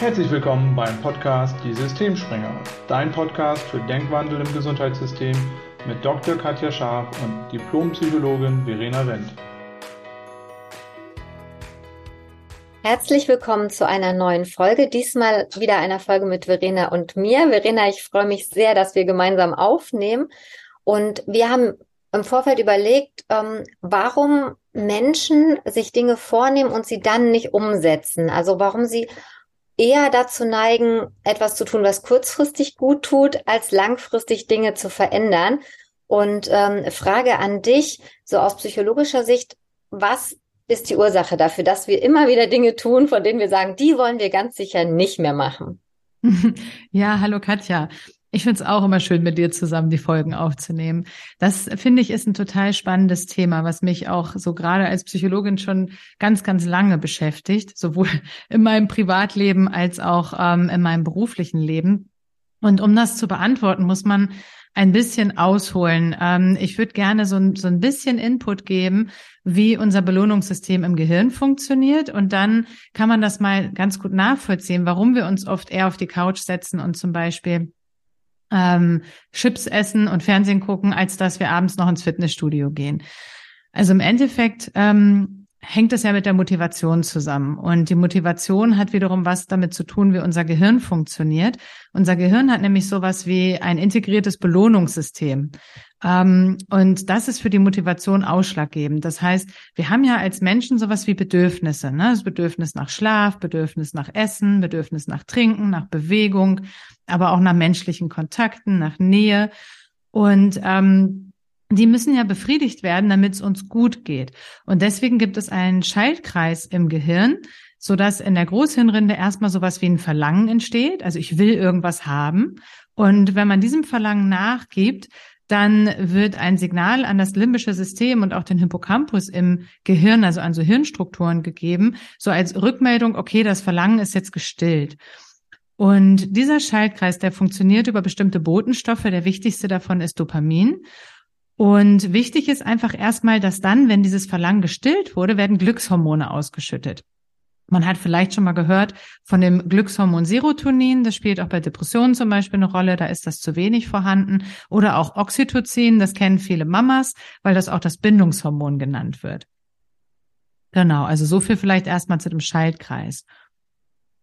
Herzlich willkommen beim Podcast Die Systemspringer, dein Podcast für Denkwandel im Gesundheitssystem mit Dr. Katja Scharf und Diplompsychologin Verena Wendt. Herzlich willkommen zu einer neuen Folge. Diesmal wieder einer Folge mit Verena und mir. Verena, ich freue mich sehr, dass wir gemeinsam aufnehmen. Und wir haben im Vorfeld überlegt, ähm, warum Menschen sich Dinge vornehmen und sie dann nicht umsetzen. Also warum sie eher dazu neigen, etwas zu tun, was kurzfristig gut tut, als langfristig Dinge zu verändern. Und ähm, Frage an dich, so aus psychologischer Sicht, was ist die Ursache dafür, dass wir immer wieder Dinge tun, von denen wir sagen, die wollen wir ganz sicher nicht mehr machen? Ja, hallo Katja. Ich finde es auch immer schön, mit dir zusammen die Folgen aufzunehmen. Das finde ich ist ein total spannendes Thema, was mich auch so gerade als Psychologin schon ganz, ganz lange beschäftigt, sowohl in meinem Privatleben als auch ähm, in meinem beruflichen Leben. Und um das zu beantworten, muss man ein bisschen ausholen. Ähm, ich würde gerne so so ein bisschen Input geben, wie unser Belohnungssystem im Gehirn funktioniert. Und dann kann man das mal ganz gut nachvollziehen, warum wir uns oft eher auf die Couch setzen und zum Beispiel ähm, Chips essen und Fernsehen gucken, als dass wir abends noch ins Fitnessstudio gehen. Also im Endeffekt ähm, hängt es ja mit der Motivation zusammen. Und die Motivation hat wiederum was damit zu tun, wie unser Gehirn funktioniert. Unser Gehirn hat nämlich sowas wie ein integriertes Belohnungssystem. Ähm, und das ist für die Motivation ausschlaggebend. Das heißt, wir haben ja als Menschen sowas wie Bedürfnisse. Ne? Das Bedürfnis nach Schlaf, Bedürfnis nach Essen, Bedürfnis nach Trinken, nach Bewegung, aber auch nach menschlichen Kontakten, nach Nähe. Und ähm, die müssen ja befriedigt werden, damit es uns gut geht. Und deswegen gibt es einen Schaltkreis im Gehirn, so dass in der Großhirnrinde erstmal sowas wie ein Verlangen entsteht. Also ich will irgendwas haben. Und wenn man diesem Verlangen nachgibt, dann wird ein Signal an das limbische System und auch den Hippocampus im Gehirn, also an so Hirnstrukturen gegeben, so als Rückmeldung, okay, das Verlangen ist jetzt gestillt. Und dieser Schaltkreis, der funktioniert über bestimmte Botenstoffe. Der wichtigste davon ist Dopamin. Und wichtig ist einfach erstmal, dass dann, wenn dieses Verlangen gestillt wurde, werden Glückshormone ausgeschüttet. Man hat vielleicht schon mal gehört von dem Glückshormon Serotonin. Das spielt auch bei Depressionen zum Beispiel eine Rolle. Da ist das zu wenig vorhanden. Oder auch Oxytocin. Das kennen viele Mamas, weil das auch das Bindungshormon genannt wird. Genau. Also so viel vielleicht erstmal zu dem Schaltkreis.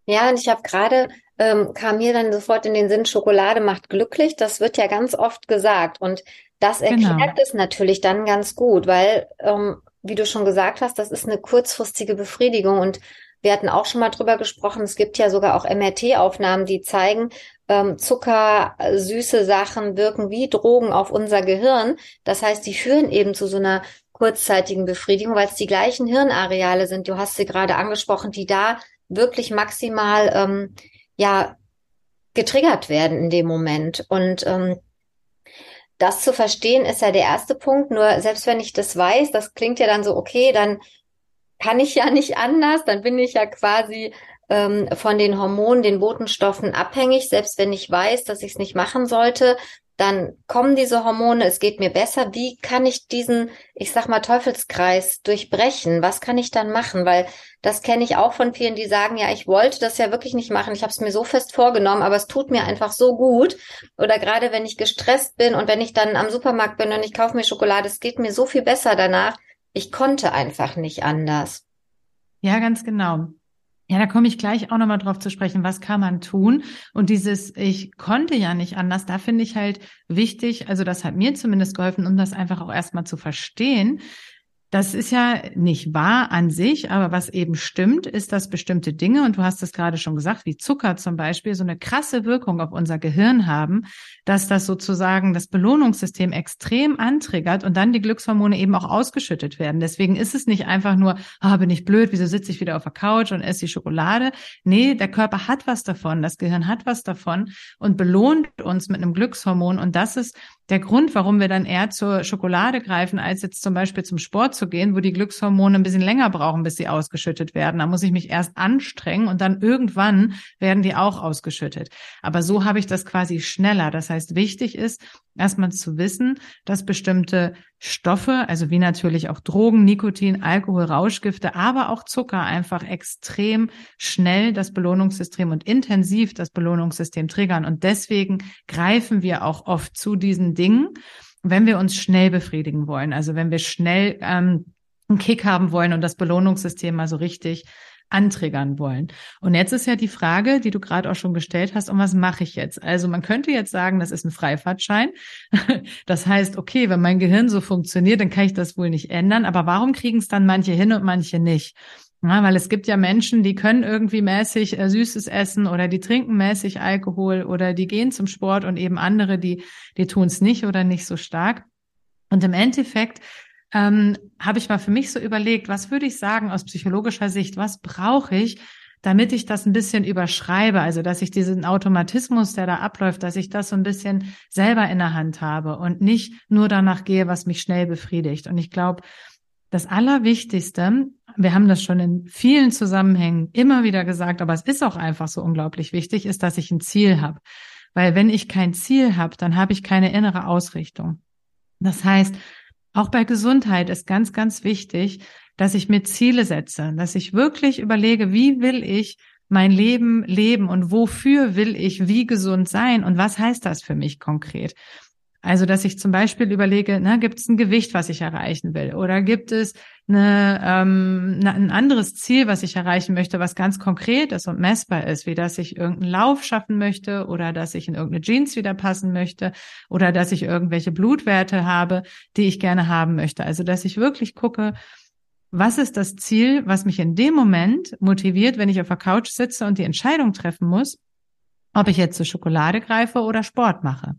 Ja, und ich habe gerade, ähm, kam mir dann sofort in den Sinn, Schokolade macht glücklich. Das wird ja ganz oft gesagt. Und das erklärt genau. es natürlich dann ganz gut, weil, ähm, wie du schon gesagt hast, das ist eine kurzfristige Befriedigung und wir hatten auch schon mal drüber gesprochen. Es gibt ja sogar auch MRT-Aufnahmen, die zeigen, ähm, Zucker, süße Sachen wirken wie Drogen auf unser Gehirn. Das heißt, die führen eben zu so einer kurzzeitigen Befriedigung, weil es die gleichen Hirnareale sind. Du hast sie gerade angesprochen, die da wirklich maximal ähm, ja getriggert werden in dem Moment. Und ähm, das zu verstehen ist ja der erste Punkt. Nur selbst wenn ich das weiß, das klingt ja dann so, okay, dann kann ich ja nicht anders, dann bin ich ja quasi ähm, von den Hormonen, den Botenstoffen abhängig, selbst wenn ich weiß, dass ich es nicht machen sollte, dann kommen diese Hormone, es geht mir besser. Wie kann ich diesen, ich sag mal, Teufelskreis durchbrechen? Was kann ich dann machen? Weil das kenne ich auch von vielen, die sagen, ja, ich wollte das ja wirklich nicht machen. Ich habe es mir so fest vorgenommen, aber es tut mir einfach so gut. Oder gerade wenn ich gestresst bin und wenn ich dann am Supermarkt bin und ich kaufe mir Schokolade, es geht mir so viel besser danach. Ich konnte einfach nicht anders. Ja, ganz genau. Ja, da komme ich gleich auch nochmal drauf zu sprechen, was kann man tun? Und dieses, ich konnte ja nicht anders, da finde ich halt wichtig, also das hat mir zumindest geholfen, um das einfach auch erstmal zu verstehen, das ist ja nicht wahr an sich, aber was eben stimmt, ist, dass bestimmte Dinge, und du hast es gerade schon gesagt, wie Zucker zum Beispiel, so eine krasse Wirkung auf unser Gehirn haben, dass das sozusagen das Belohnungssystem extrem antriggert und dann die Glückshormone eben auch ausgeschüttet werden. Deswegen ist es nicht einfach nur, ah, bin ich blöd, wieso sitze ich wieder auf der Couch und esse die Schokolade? Nee, der Körper hat was davon, das Gehirn hat was davon und belohnt uns mit einem Glückshormon und das ist der Grund, warum wir dann eher zur Schokolade greifen, als jetzt zum Beispiel zum Sport zu gehen, wo die Glückshormone ein bisschen länger brauchen, bis sie ausgeschüttet werden. Da muss ich mich erst anstrengen und dann irgendwann werden die auch ausgeschüttet. Aber so habe ich das quasi schneller. Das heißt, wichtig ist, erstmal zu wissen, dass bestimmte Stoffe, also wie natürlich auch Drogen, Nikotin, Alkohol, Rauschgifte, aber auch Zucker einfach extrem schnell das Belohnungssystem und intensiv das Belohnungssystem triggern. Und deswegen greifen wir auch oft zu diesen Dingen, wenn wir uns schnell befriedigen wollen. Also wenn wir schnell ähm, einen Kick haben wollen und das Belohnungssystem mal so richtig antriggern wollen. Und jetzt ist ja die Frage, die du gerade auch schon gestellt hast, und was mache ich jetzt? Also man könnte jetzt sagen, das ist ein Freifahrtschein. Das heißt, okay, wenn mein Gehirn so funktioniert, dann kann ich das wohl nicht ändern. Aber warum kriegen es dann manche hin und manche nicht? Ja, weil es gibt ja Menschen, die können irgendwie mäßig äh, Süßes essen oder die trinken mäßig Alkohol oder die gehen zum Sport und eben andere, die, die tun es nicht oder nicht so stark. Und im Endeffekt ähm, habe ich mal für mich so überlegt, was würde ich sagen aus psychologischer Sicht, was brauche ich, damit ich das ein bisschen überschreibe, also dass ich diesen Automatismus, der da abläuft, dass ich das so ein bisschen selber in der Hand habe und nicht nur danach gehe, was mich schnell befriedigt. Und ich glaube, das Allerwichtigste, wir haben das schon in vielen Zusammenhängen immer wieder gesagt, aber es ist auch einfach so unglaublich wichtig, ist, dass ich ein Ziel habe. Weil wenn ich kein Ziel habe, dann habe ich keine innere Ausrichtung. Das heißt, auch bei Gesundheit ist ganz, ganz wichtig, dass ich mir Ziele setze, dass ich wirklich überlege, wie will ich mein Leben leben und wofür will ich wie gesund sein und was heißt das für mich konkret? Also, dass ich zum Beispiel überlege, na, gibt es ein Gewicht, was ich erreichen will? Oder gibt es eine, ähm, eine, ein anderes Ziel, was ich erreichen möchte, was ganz konkret ist und messbar ist, wie dass ich irgendeinen Lauf schaffen möchte oder dass ich in irgendeine Jeans wieder passen möchte oder dass ich irgendwelche Blutwerte habe, die ich gerne haben möchte. Also, dass ich wirklich gucke, was ist das Ziel, was mich in dem Moment motiviert, wenn ich auf der Couch sitze und die Entscheidung treffen muss, ob ich jetzt zur Schokolade greife oder Sport mache.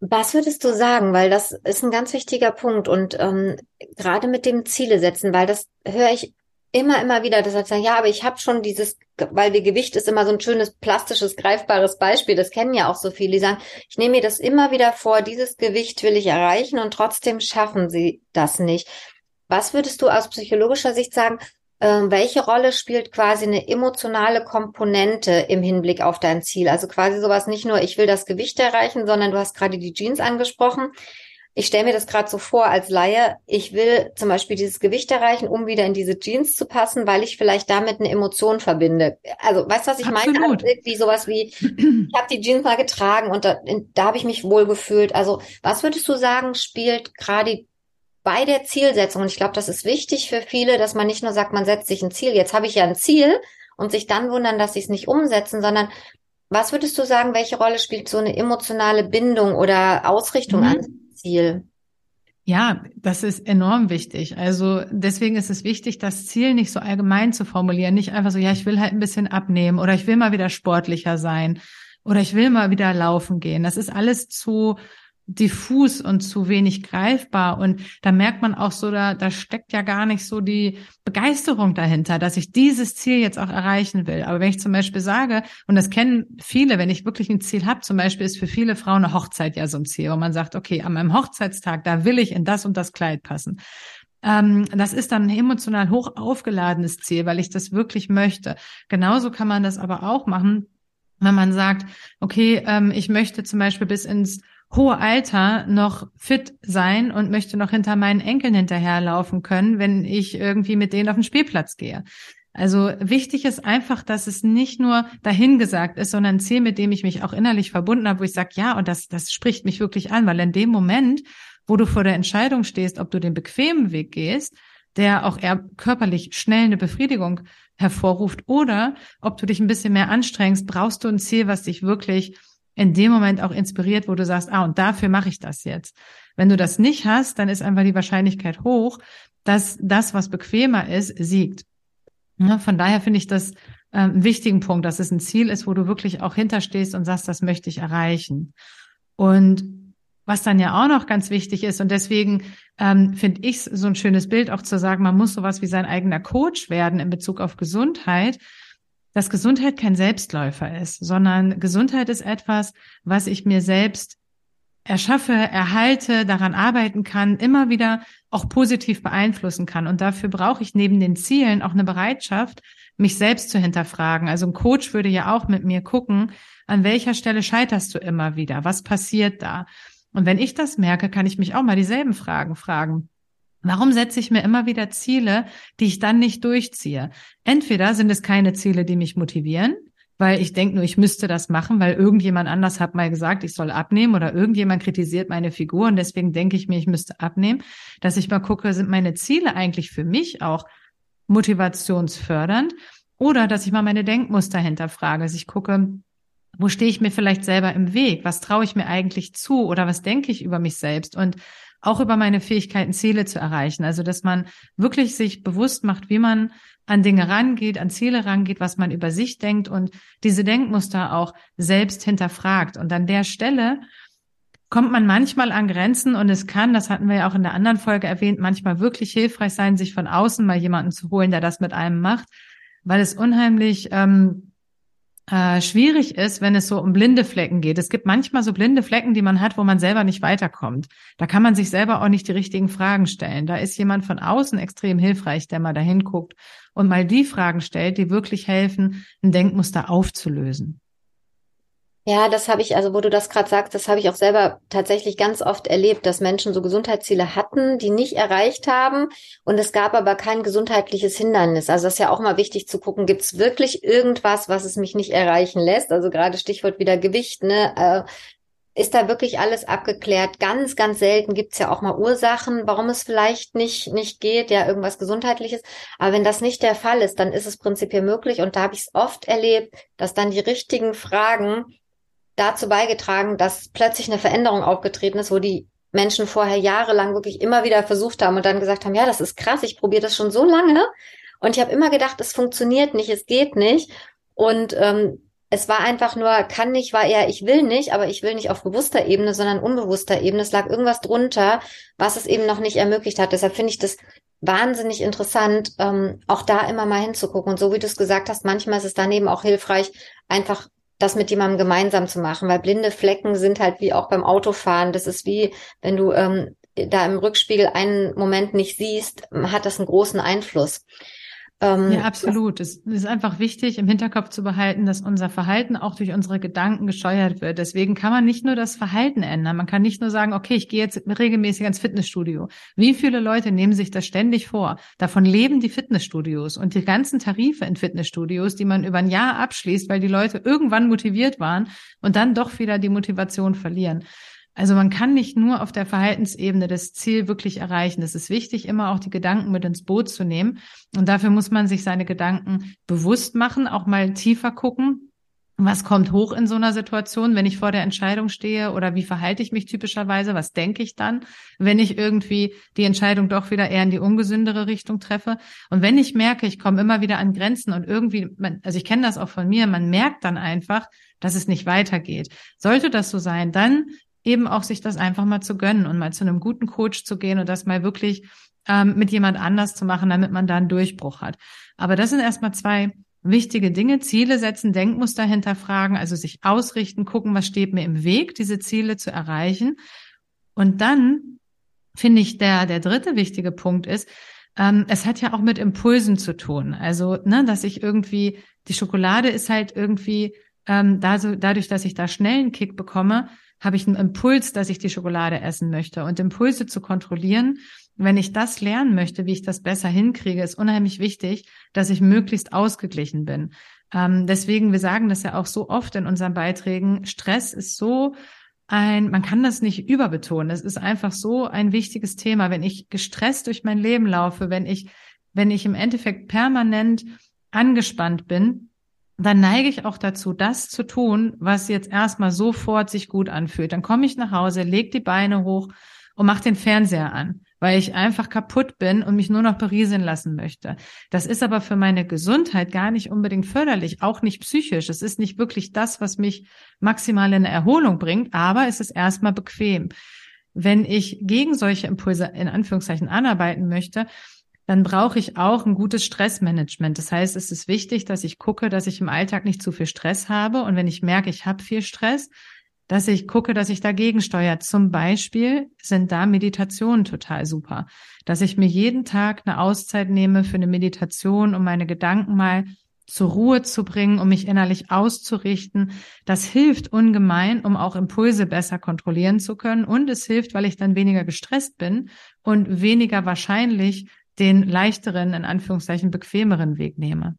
Was würdest du sagen? Weil das ist ein ganz wichtiger Punkt und ähm, gerade mit dem Ziele setzen, weil das höre ich immer, immer wieder, dass sagen, ja, aber ich habe schon dieses, weil wie Gewicht ist immer so ein schönes, plastisches, greifbares Beispiel, das kennen ja auch so viele, die sagen, ich nehme mir das immer wieder vor, dieses Gewicht will ich erreichen und trotzdem schaffen sie das nicht. Was würdest du aus psychologischer Sicht sagen, ähm, welche Rolle spielt quasi eine emotionale Komponente im Hinblick auf dein Ziel? Also quasi sowas nicht nur, ich will das Gewicht erreichen, sondern du hast gerade die Jeans angesprochen. Ich stelle mir das gerade so vor als Laie, ich will zum Beispiel dieses Gewicht erreichen, um wieder in diese Jeans zu passen, weil ich vielleicht damit eine Emotion verbinde. Also weißt du, was ich Absolut. meine? Also irgendwie sowas wie, ich habe die Jeans mal getragen und da, da habe ich mich wohl gefühlt. Also was würdest du sagen, spielt gerade bei der Zielsetzung, und ich glaube, das ist wichtig für viele, dass man nicht nur sagt, man setzt sich ein Ziel, jetzt habe ich ja ein Ziel und sich dann wundern, dass sie es nicht umsetzen, sondern was würdest du sagen, welche Rolle spielt so eine emotionale Bindung oder Ausrichtung mhm. an Ziel? Ja, das ist enorm wichtig. Also deswegen ist es wichtig, das Ziel nicht so allgemein zu formulieren. Nicht einfach so, ja, ich will halt ein bisschen abnehmen oder ich will mal wieder sportlicher sein oder ich will mal wieder laufen gehen. Das ist alles zu diffus und zu wenig greifbar. Und da merkt man auch so, da, da steckt ja gar nicht so die Begeisterung dahinter, dass ich dieses Ziel jetzt auch erreichen will. Aber wenn ich zum Beispiel sage, und das kennen viele, wenn ich wirklich ein Ziel habe, zum Beispiel ist für viele Frauen eine Hochzeit ja so ein Ziel, wo man sagt, okay, an meinem Hochzeitstag, da will ich in das und das Kleid passen. Ähm, das ist dann ein emotional hoch aufgeladenes Ziel, weil ich das wirklich möchte. Genauso kann man das aber auch machen, wenn man sagt, okay, ähm, ich möchte zum Beispiel bis ins hohe Alter noch fit sein und möchte noch hinter meinen Enkeln hinterherlaufen können, wenn ich irgendwie mit denen auf den Spielplatz gehe. Also wichtig ist einfach, dass es nicht nur dahingesagt ist, sondern ein Ziel, mit dem ich mich auch innerlich verbunden habe, wo ich sage, ja, und das, das spricht mich wirklich an, weil in dem Moment, wo du vor der Entscheidung stehst, ob du den bequemen Weg gehst, der auch eher körperlich schnell eine Befriedigung hervorruft, oder ob du dich ein bisschen mehr anstrengst, brauchst du ein Ziel, was dich wirklich in dem Moment auch inspiriert, wo du sagst, ah, und dafür mache ich das jetzt. Wenn du das nicht hast, dann ist einfach die Wahrscheinlichkeit hoch, dass das, was bequemer ist, siegt. Ja, von daher finde ich das äh, einen wichtigen Punkt, dass es ein Ziel ist, wo du wirklich auch hinterstehst und sagst, das möchte ich erreichen. Und was dann ja auch noch ganz wichtig ist, und deswegen ähm, finde ich so ein schönes Bild auch zu sagen, man muss sowas wie sein eigener Coach werden in Bezug auf Gesundheit, dass Gesundheit kein Selbstläufer ist, sondern Gesundheit ist etwas, was ich mir selbst erschaffe, erhalte, daran arbeiten kann, immer wieder auch positiv beeinflussen kann. Und dafür brauche ich neben den Zielen auch eine Bereitschaft, mich selbst zu hinterfragen. Also ein Coach würde ja auch mit mir gucken, an welcher Stelle scheiterst du immer wieder? Was passiert da? Und wenn ich das merke, kann ich mich auch mal dieselben Fragen fragen. Warum setze ich mir immer wieder Ziele, die ich dann nicht durchziehe? Entweder sind es keine Ziele, die mich motivieren, weil ich denke nur, ich müsste das machen, weil irgendjemand anders hat mal gesagt, ich soll abnehmen oder irgendjemand kritisiert meine Figur und deswegen denke ich mir, ich müsste abnehmen, dass ich mal gucke, sind meine Ziele eigentlich für mich auch motivationsfördernd oder dass ich mal meine Denkmuster hinterfrage, dass ich gucke, wo stehe ich mir vielleicht selber im Weg? Was traue ich mir eigentlich zu oder was denke ich über mich selbst? Und auch über meine Fähigkeiten, Ziele zu erreichen. Also, dass man wirklich sich bewusst macht, wie man an Dinge rangeht, an Ziele rangeht, was man über sich denkt und diese Denkmuster auch selbst hinterfragt. Und an der Stelle kommt man manchmal an Grenzen und es kann, das hatten wir ja auch in der anderen Folge erwähnt, manchmal wirklich hilfreich sein, sich von außen mal jemanden zu holen, der das mit einem macht, weil es unheimlich ähm, äh, schwierig ist, wenn es so um blinde Flecken geht. Es gibt manchmal so blinde Flecken, die man hat, wo man selber nicht weiterkommt. Da kann man sich selber auch nicht die richtigen Fragen stellen. Da ist jemand von außen extrem hilfreich, der mal dahin guckt und mal die Fragen stellt, die wirklich helfen, ein Denkmuster aufzulösen. Ja, das habe ich, also wo du das gerade sagst, das habe ich auch selber tatsächlich ganz oft erlebt, dass Menschen so Gesundheitsziele hatten, die nicht erreicht haben und es gab aber kein gesundheitliches Hindernis. Also das ist ja auch mal wichtig zu gucken, gibt es wirklich irgendwas, was es mich nicht erreichen lässt? Also gerade Stichwort wieder Gewicht, ne? Äh, ist da wirklich alles abgeklärt? Ganz, ganz selten gibt's ja auch mal Ursachen, warum es vielleicht nicht, nicht geht, ja, irgendwas Gesundheitliches. Aber wenn das nicht der Fall ist, dann ist es prinzipiell möglich. Und da habe ich es oft erlebt, dass dann die richtigen Fragen dazu beigetragen, dass plötzlich eine Veränderung aufgetreten ist, wo die Menschen vorher jahrelang wirklich immer wieder versucht haben und dann gesagt haben, ja, das ist krass, ich probiere das schon so lange und ich habe immer gedacht, es funktioniert nicht, es geht nicht und ähm, es war einfach nur, kann nicht, war eher, ich will nicht, aber ich will nicht auf bewusster Ebene, sondern unbewusster Ebene. Es lag irgendwas drunter, was es eben noch nicht ermöglicht hat. Deshalb finde ich das wahnsinnig interessant, ähm, auch da immer mal hinzugucken. Und so wie du es gesagt hast, manchmal ist es daneben auch hilfreich, einfach das mit jemandem gemeinsam zu machen, weil blinde Flecken sind halt wie auch beim Autofahren. Das ist wie, wenn du ähm, da im Rückspiegel einen Moment nicht siehst, hat das einen großen Einfluss. Ähm, ja, absolut. Es ist einfach wichtig, im Hinterkopf zu behalten, dass unser Verhalten auch durch unsere Gedanken gesteuert wird. Deswegen kann man nicht nur das Verhalten ändern. Man kann nicht nur sagen, okay, ich gehe jetzt regelmäßig ins Fitnessstudio. Wie viele Leute nehmen sich das ständig vor? Davon leben die Fitnessstudios und die ganzen Tarife in Fitnessstudios, die man über ein Jahr abschließt, weil die Leute irgendwann motiviert waren und dann doch wieder die Motivation verlieren. Also man kann nicht nur auf der Verhaltensebene das Ziel wirklich erreichen. Es ist wichtig, immer auch die Gedanken mit ins Boot zu nehmen. Und dafür muss man sich seine Gedanken bewusst machen, auch mal tiefer gucken. Was kommt hoch in so einer Situation, wenn ich vor der Entscheidung stehe oder wie verhalte ich mich typischerweise? Was denke ich dann, wenn ich irgendwie die Entscheidung doch wieder eher in die ungesündere Richtung treffe? Und wenn ich merke, ich komme immer wieder an Grenzen und irgendwie, also ich kenne das auch von mir, man merkt dann einfach, dass es nicht weitergeht. Sollte das so sein, dann eben auch sich das einfach mal zu gönnen und mal zu einem guten Coach zu gehen und das mal wirklich ähm, mit jemand anders zu machen, damit man da einen Durchbruch hat. Aber das sind erstmal zwei wichtige Dinge. Ziele setzen, Denkmuster hinterfragen, also sich ausrichten, gucken, was steht mir im Weg, diese Ziele zu erreichen. Und dann finde ich, der, der dritte wichtige Punkt ist, ähm, es hat ja auch mit Impulsen zu tun. Also, ne, dass ich irgendwie, die Schokolade ist halt irgendwie, ähm, da so, dadurch, dass ich da schnell einen Kick bekomme, habe ich einen Impuls, dass ich die Schokolade essen möchte. Und Impulse zu kontrollieren, wenn ich das lernen möchte, wie ich das besser hinkriege, ist unheimlich wichtig, dass ich möglichst ausgeglichen bin. Ähm, deswegen, wir sagen das ja auch so oft in unseren Beiträgen, Stress ist so ein, man kann das nicht überbetonen. Es ist einfach so ein wichtiges Thema. Wenn ich gestresst durch mein Leben laufe, wenn ich, wenn ich im Endeffekt permanent angespannt bin, dann neige ich auch dazu, das zu tun, was jetzt erstmal sofort sich gut anfühlt. Dann komme ich nach Hause, leg die Beine hoch und mach den Fernseher an, weil ich einfach kaputt bin und mich nur noch berieseln lassen möchte. Das ist aber für meine Gesundheit gar nicht unbedingt förderlich, auch nicht psychisch. Es ist nicht wirklich das, was mich maximal in eine Erholung bringt, aber es ist erstmal bequem. Wenn ich gegen solche Impulse in Anführungszeichen anarbeiten möchte, dann brauche ich auch ein gutes Stressmanagement. Das heißt, es ist wichtig, dass ich gucke, dass ich im Alltag nicht zu viel Stress habe. Und wenn ich merke, ich habe viel Stress, dass ich gucke, dass ich dagegen steuere. Zum Beispiel sind da Meditationen total super, dass ich mir jeden Tag eine Auszeit nehme für eine Meditation, um meine Gedanken mal zur Ruhe zu bringen, um mich innerlich auszurichten. Das hilft ungemein, um auch Impulse besser kontrollieren zu können. Und es hilft, weil ich dann weniger gestresst bin und weniger wahrscheinlich den leichteren, in Anführungszeichen bequemeren Weg nehme.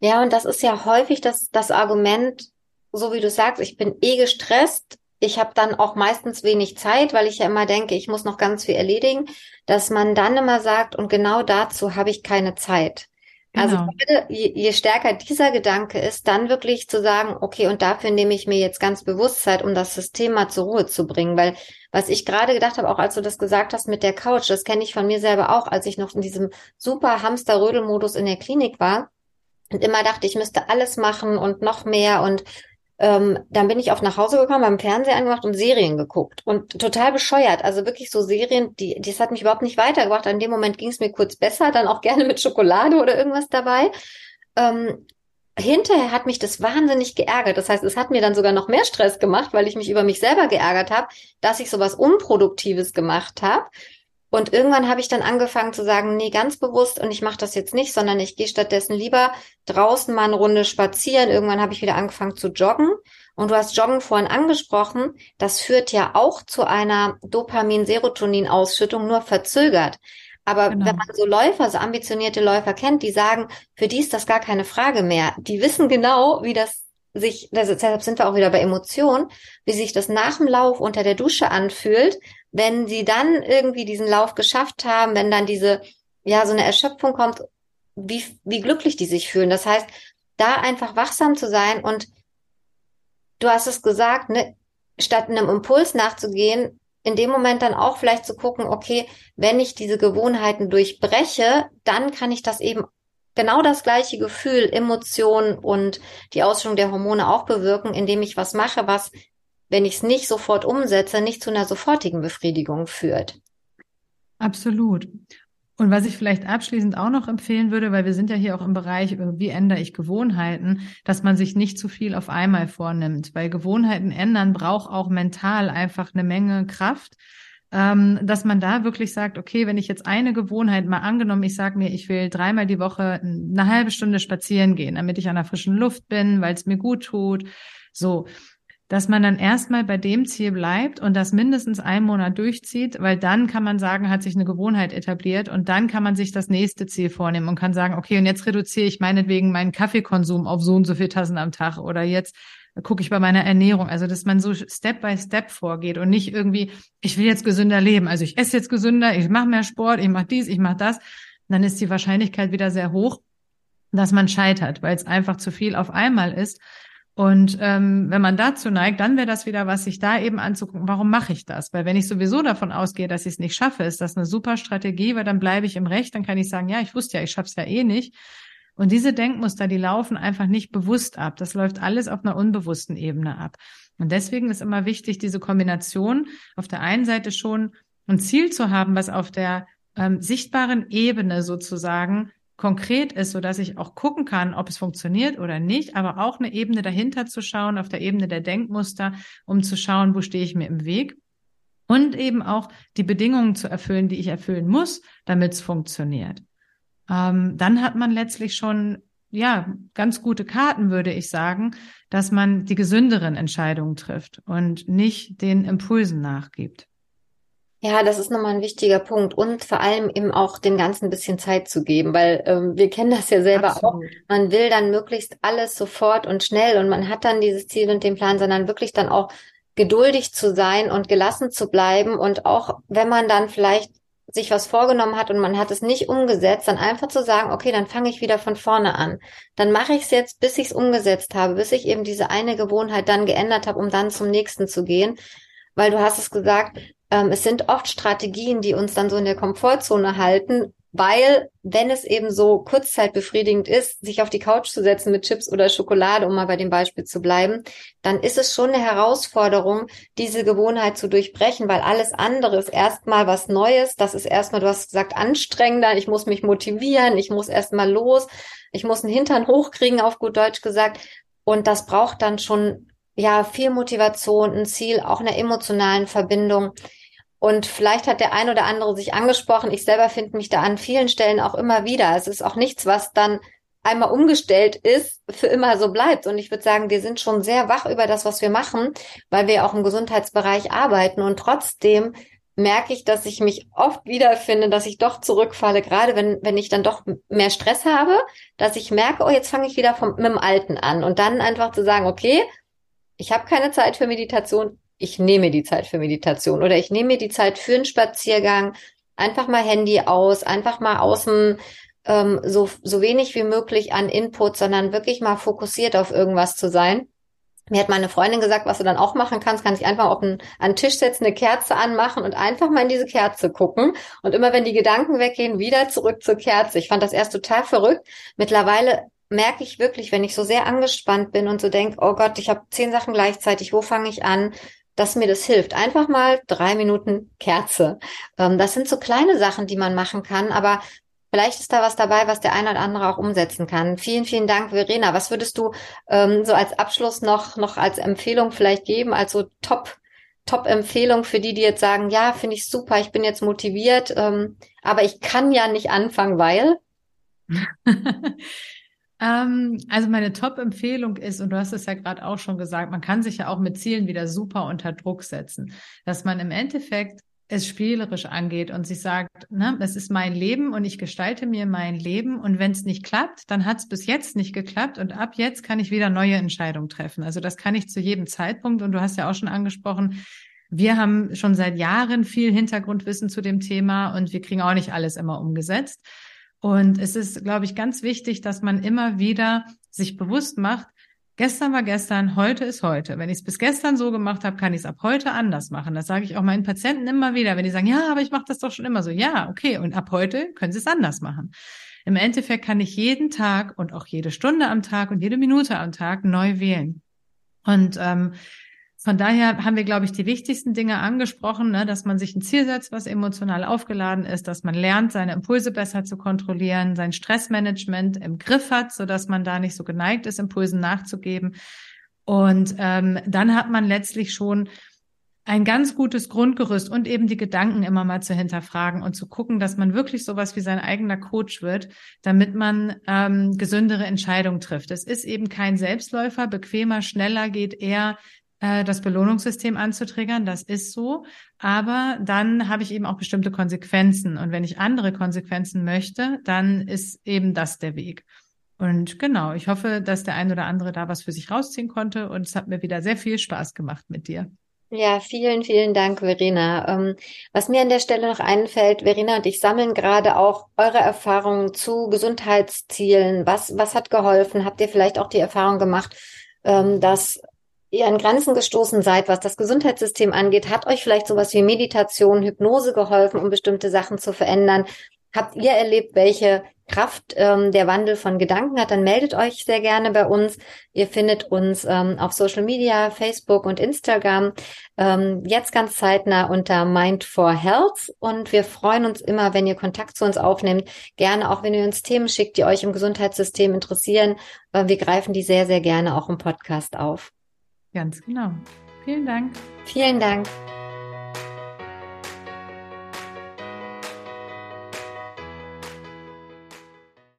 Ja, und das ist ja häufig das, das Argument, so wie du sagst, ich bin eh gestresst. Ich habe dann auch meistens wenig Zeit, weil ich ja immer denke, ich muss noch ganz viel erledigen, dass man dann immer sagt, und genau dazu habe ich keine Zeit. Also genau. Also je, je stärker dieser Gedanke ist, dann wirklich zu sagen, okay, und dafür nehme ich mir jetzt ganz bewusst Zeit, um das System mal zur Ruhe zu bringen. Weil was ich gerade gedacht habe, auch als du das gesagt hast mit der Couch, das kenne ich von mir selber auch, als ich noch in diesem super Hamster-Rödel-Modus in der Klinik war und immer dachte, ich müsste alles machen und noch mehr und ähm, dann bin ich auf nach Hause gekommen, beim Fernseher angemacht und Serien geguckt. Und total bescheuert. Also wirklich so Serien, die, das hat mich überhaupt nicht weitergebracht. In dem Moment ging es mir kurz besser, dann auch gerne mit Schokolade oder irgendwas dabei. Ähm, hinterher hat mich das wahnsinnig geärgert. Das heißt, es hat mir dann sogar noch mehr Stress gemacht, weil ich mich über mich selber geärgert habe, dass ich sowas Unproduktives gemacht habe. Und irgendwann habe ich dann angefangen zu sagen, nee, ganz bewusst und ich mache das jetzt nicht, sondern ich gehe stattdessen lieber draußen mal eine Runde spazieren. Irgendwann habe ich wieder angefangen zu joggen. Und du hast Joggen vorhin angesprochen. Das führt ja auch zu einer Dopamin-Serotonin-Ausschüttung, nur verzögert. Aber genau. wenn man so Läufer, so ambitionierte Läufer kennt, die sagen, für die ist das gar keine Frage mehr. Die wissen genau, wie das sich, deshalb sind wir auch wieder bei Emotionen, wie sich das nach dem Lauf unter der Dusche anfühlt, wenn sie dann irgendwie diesen Lauf geschafft haben, wenn dann diese, ja, so eine Erschöpfung kommt, wie, wie glücklich die sich fühlen. Das heißt, da einfach wachsam zu sein und du hast es gesagt, ne, statt einem Impuls nachzugehen, in dem Moment dann auch vielleicht zu gucken, okay, wenn ich diese Gewohnheiten durchbreche, dann kann ich das eben genau das gleiche Gefühl, Emotionen und die Ausschüttung der Hormone auch bewirken, indem ich was mache, was wenn ich es nicht sofort umsetze, nicht zu einer sofortigen Befriedigung führt. Absolut. Und was ich vielleicht abschließend auch noch empfehlen würde, weil wir sind ja hier auch im Bereich, äh, wie ändere ich Gewohnheiten, dass man sich nicht zu viel auf einmal vornimmt, weil Gewohnheiten ändern braucht auch mental einfach eine Menge Kraft, ähm, dass man da wirklich sagt, okay, wenn ich jetzt eine Gewohnheit mal angenommen, ich sage mir, ich will dreimal die Woche eine halbe Stunde spazieren gehen, damit ich an der frischen Luft bin, weil es mir gut tut, so. Dass man dann erstmal bei dem Ziel bleibt und das mindestens einen Monat durchzieht, weil dann kann man sagen, hat sich eine Gewohnheit etabliert und dann kann man sich das nächste Ziel vornehmen und kann sagen, okay, und jetzt reduziere ich meinetwegen meinen Kaffeekonsum auf so und so viel Tassen am Tag oder jetzt gucke ich bei meiner Ernährung, also dass man so Step by Step vorgeht und nicht irgendwie, ich will jetzt gesünder leben, also ich esse jetzt gesünder, ich mache mehr Sport, ich mache dies, ich mache das, dann ist die Wahrscheinlichkeit wieder sehr hoch, dass man scheitert, weil es einfach zu viel auf einmal ist. Und ähm, wenn man dazu neigt, dann wäre das wieder was, sich da eben anzugucken, warum mache ich das? Weil wenn ich sowieso davon ausgehe, dass ich es nicht schaffe, ist das eine super Strategie, weil dann bleibe ich im Recht, dann kann ich sagen, ja, ich wusste ja, ich schaff's ja eh nicht. Und diese Denkmuster, die laufen einfach nicht bewusst ab. Das läuft alles auf einer unbewussten Ebene ab. Und deswegen ist immer wichtig, diese Kombination auf der einen Seite schon ein Ziel zu haben, was auf der ähm, sichtbaren Ebene sozusagen konkret ist, so dass ich auch gucken kann, ob es funktioniert oder nicht, aber auch eine Ebene dahinter zu schauen, auf der Ebene der Denkmuster, um zu schauen, wo stehe ich mir im Weg und eben auch die Bedingungen zu erfüllen, die ich erfüllen muss, damit es funktioniert. Ähm, dann hat man letztlich schon ja ganz gute Karten, würde ich sagen, dass man die gesünderen Entscheidungen trifft und nicht den Impulsen nachgibt. Ja, das ist nochmal ein wichtiger Punkt und vor allem eben auch dem Ganzen ein bisschen Zeit zu geben, weil ähm, wir kennen das ja selber Absolut. auch. Man will dann möglichst alles sofort und schnell und man hat dann dieses Ziel und den Plan, sondern wirklich dann auch geduldig zu sein und gelassen zu bleiben und auch wenn man dann vielleicht sich was vorgenommen hat und man hat es nicht umgesetzt, dann einfach zu sagen, okay, dann fange ich wieder von vorne an. Dann mache ich es jetzt, bis ich es umgesetzt habe, bis ich eben diese eine Gewohnheit dann geändert habe, um dann zum nächsten zu gehen. Weil du hast es gesagt, ähm, es sind oft Strategien, die uns dann so in der Komfortzone halten, weil, wenn es eben so kurzzeitbefriedigend ist, sich auf die Couch zu setzen mit Chips oder Schokolade, um mal bei dem Beispiel zu bleiben, dann ist es schon eine Herausforderung, diese Gewohnheit zu durchbrechen, weil alles andere ist erstmal was Neues. Das ist erstmal, du hast gesagt, anstrengender. Ich muss mich motivieren. Ich muss erstmal los. Ich muss einen Hintern hochkriegen, auf gut Deutsch gesagt. Und das braucht dann schon ja, viel Motivation, ein Ziel, auch einer emotionalen Verbindung. Und vielleicht hat der ein oder andere sich angesprochen. Ich selber finde mich da an vielen Stellen auch immer wieder. Es ist auch nichts, was dann einmal umgestellt ist, für immer so bleibt. Und ich würde sagen, wir sind schon sehr wach über das, was wir machen, weil wir auch im Gesundheitsbereich arbeiten. Und trotzdem merke ich, dass ich mich oft wiederfinde, dass ich doch zurückfalle, gerade wenn, wenn ich dann doch mehr Stress habe, dass ich merke, oh, jetzt fange ich wieder vom, mit dem Alten an. Und dann einfach zu sagen, okay, ich habe keine Zeit für Meditation, ich nehme die Zeit für Meditation oder ich nehme mir die Zeit für einen Spaziergang, einfach mal Handy aus, einfach mal außen ähm, so, so wenig wie möglich an Input, sondern wirklich mal fokussiert auf irgendwas zu sein. Mir hat meine Freundin gesagt, was du dann auch machen kannst, kann ich einfach auf einen, an den Tisch setzen, eine Kerze anmachen und einfach mal in diese Kerze gucken. Und immer wenn die Gedanken weggehen, wieder zurück zur Kerze. Ich fand das erst total verrückt. Mittlerweile merke ich wirklich, wenn ich so sehr angespannt bin und so denke, oh Gott, ich habe zehn Sachen gleichzeitig, wo fange ich an? Dass mir das hilft. Einfach mal drei Minuten Kerze. Ähm, das sind so kleine Sachen, die man machen kann, aber vielleicht ist da was dabei, was der eine oder andere auch umsetzen kann. Vielen, vielen Dank, Verena. Was würdest du ähm, so als Abschluss noch, noch als Empfehlung vielleicht geben, als so Top, Top-Empfehlung für die, die jetzt sagen, ja, finde ich super, ich bin jetzt motiviert, ähm, aber ich kann ja nicht anfangen, weil? Ähm, also meine Top-Empfehlung ist, und du hast es ja gerade auch schon gesagt, man kann sich ja auch mit Zielen wieder super unter Druck setzen, dass man im Endeffekt es spielerisch angeht und sich sagt, ne, das ist mein Leben und ich gestalte mir mein Leben und wenn es nicht klappt, dann hat es bis jetzt nicht geklappt und ab jetzt kann ich wieder neue Entscheidungen treffen. Also das kann ich zu jedem Zeitpunkt und du hast ja auch schon angesprochen, wir haben schon seit Jahren viel Hintergrundwissen zu dem Thema und wir kriegen auch nicht alles immer umgesetzt. Und es ist, glaube ich, ganz wichtig, dass man immer wieder sich bewusst macht, gestern war gestern, heute ist heute. Wenn ich es bis gestern so gemacht habe, kann ich es ab heute anders machen. Das sage ich auch meinen Patienten immer wieder, wenn die sagen, ja, aber ich mache das doch schon immer so. Ja, okay, und ab heute können sie es anders machen. Im Endeffekt kann ich jeden Tag und auch jede Stunde am Tag und jede Minute am Tag neu wählen. Und ähm, von daher haben wir, glaube ich, die wichtigsten Dinge angesprochen, ne, dass man sich ein Ziel setzt, was emotional aufgeladen ist, dass man lernt, seine Impulse besser zu kontrollieren, sein Stressmanagement im Griff hat, so dass man da nicht so geneigt ist, Impulsen nachzugeben. Und ähm, dann hat man letztlich schon ein ganz gutes Grundgerüst und eben die Gedanken immer mal zu hinterfragen und zu gucken, dass man wirklich sowas wie sein eigener Coach wird, damit man ähm, gesündere Entscheidungen trifft. Es ist eben kein Selbstläufer, bequemer, schneller geht eher äh, das Belohnungssystem anzutriggern. Das ist so. Aber dann habe ich eben auch bestimmte Konsequenzen. Und wenn ich andere Konsequenzen möchte, dann ist eben das der Weg. Und genau, ich hoffe, dass der ein oder andere da was für sich rausziehen konnte. Und es hat mir wieder sehr viel Spaß gemacht mit dir. Ja, vielen, vielen Dank, Verena. Ähm, was mir an der Stelle noch einfällt, Verena und ich sammeln gerade auch eure Erfahrungen zu Gesundheitszielen. Was, was hat geholfen? Habt ihr vielleicht auch die Erfahrung gemacht, ähm, dass ihr an Grenzen gestoßen seid, was das Gesundheitssystem angeht? Hat euch vielleicht sowas wie Meditation, Hypnose geholfen, um bestimmte Sachen zu verändern? Habt ihr erlebt, welche Kraft ähm, der Wandel von Gedanken hat? Dann meldet euch sehr gerne bei uns. Ihr findet uns ähm, auf Social Media, Facebook und Instagram. Ähm, jetzt ganz zeitnah unter Mind for Health. Und wir freuen uns immer, wenn ihr Kontakt zu uns aufnehmt. Gerne auch, wenn ihr uns Themen schickt, die euch im Gesundheitssystem interessieren. Äh, wir greifen die sehr, sehr gerne auch im Podcast auf. Ganz genau. Vielen Dank. Vielen Dank.